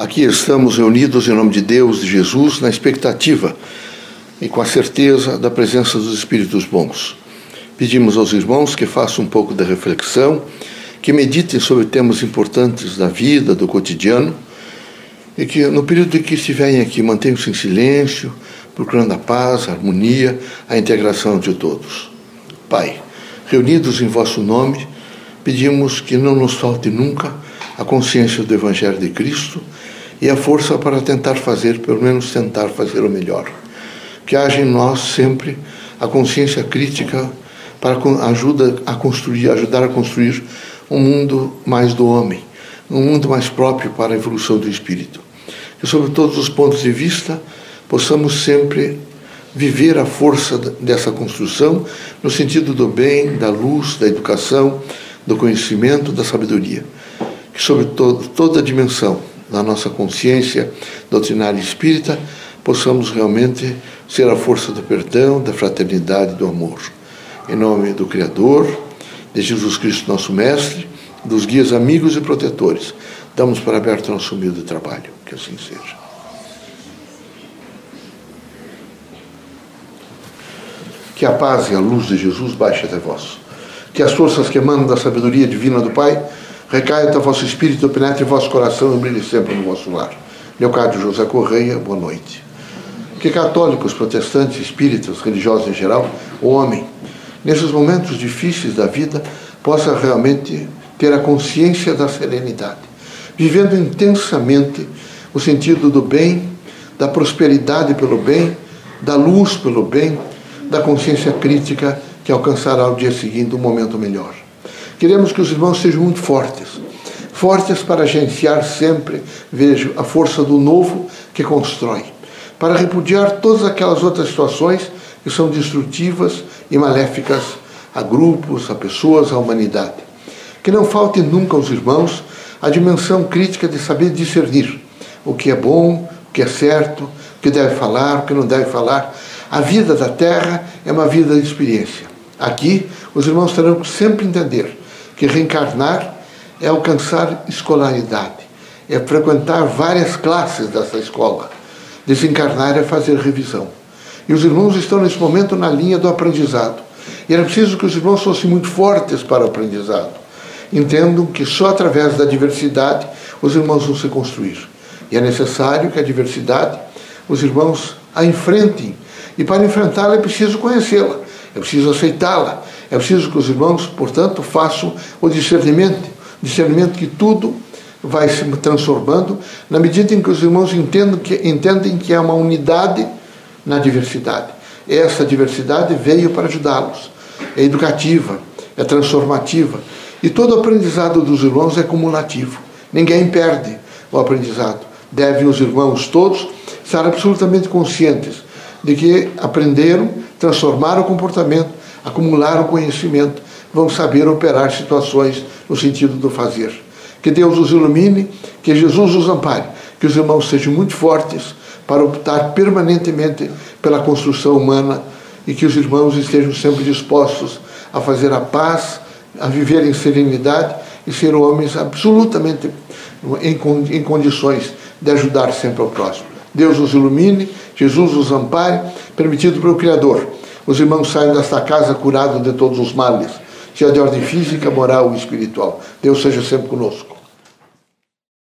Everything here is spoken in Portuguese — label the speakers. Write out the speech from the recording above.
Speaker 1: Aqui estamos reunidos em nome de Deus, de Jesus, na expectativa e com a certeza da presença dos Espíritos bons. Pedimos aos irmãos que façam um pouco de reflexão, que meditem sobre temas importantes da vida, do cotidiano, e que no período em que estiverem aqui mantenham-se em silêncio, procurando a paz, a harmonia, a integração de todos. Pai, reunidos em vosso nome, pedimos que não nos falte nunca a consciência do Evangelho de Cristo e a força para tentar fazer, pelo menos tentar fazer o melhor. Que haja em nós sempre a consciência crítica para ajuda a construir, ajudar a construir um mundo mais do homem, um mundo mais próprio para a evolução do espírito. Que sobre todos os pontos de vista possamos sempre viver a força dessa construção no sentido do bem, da luz, da educação, do conhecimento, da sabedoria. Que sobre toda a dimensão na nossa consciência doutrinária espírita, possamos realmente ser a força do perdão, da fraternidade e do amor. Em nome do Criador, de Jesus Cristo, nosso Mestre, dos guias amigos e protetores, damos para aberto nosso humilde trabalho. Que assim seja. Que a paz e a luz de Jesus baixe até vós. Que as forças que emanam da sabedoria divina do Pai Recaia até vosso espírito, penetre vosso coração e brilhe sempre no vosso lar. Leocádio José Correia, boa noite. Que católicos, protestantes, espíritas, religiosos em geral, o homem, nesses momentos difíceis da vida, possa realmente ter a consciência da serenidade, vivendo intensamente o sentido do bem, da prosperidade pelo bem, da luz pelo bem, da consciência crítica que alcançará o dia seguinte um momento melhor. Queremos que os irmãos sejam muito fortes. Fortes para agenciar sempre, vejo, a força do novo que constrói. Para repudiar todas aquelas outras situações que são destrutivas e maléficas a grupos, a pessoas, à humanidade. Que não falte nunca aos irmãos a dimensão crítica de saber discernir o que é bom, o que é certo, o que deve falar, o que não deve falar. A vida da terra é uma vida de experiência. Aqui, os irmãos terão que sempre entender que reencarnar é alcançar escolaridade, é frequentar várias classes dessa escola. Desencarnar é fazer revisão. E os irmãos estão nesse momento na linha do aprendizado. E era preciso que os irmãos fossem muito fortes para o aprendizado. Entendam que só através da diversidade os irmãos vão se construir. E é necessário que a diversidade os irmãos a enfrentem. E para enfrentá-la é preciso conhecê-la, é preciso aceitá-la, é preciso que os irmãos, portanto, façam o discernimento, discernimento que tudo vai se transformando na medida em que os irmãos entendem que, entendem que é uma unidade na diversidade. Essa diversidade veio para ajudá-los. É educativa, é transformativa. E todo aprendizado dos irmãos é cumulativo. Ninguém perde o aprendizado. Devem os irmãos todos estar absolutamente conscientes de que aprenderam, transformaram o comportamento acumularam conhecimento, vão saber operar situações no sentido do fazer. Que Deus os ilumine, que Jesus os ampare, que os irmãos sejam muito fortes para optar permanentemente pela construção humana e que os irmãos estejam sempre dispostos a fazer a paz, a viver em serenidade e ser homens absolutamente em, condições de ajudar sempre ao próximo. Deus os ilumine, Jesus os ampare, permitido pelo Criador os irmãos saem desta casa curados de todos os males, seja de ordem física, moral ou espiritual. Deus seja sempre conosco.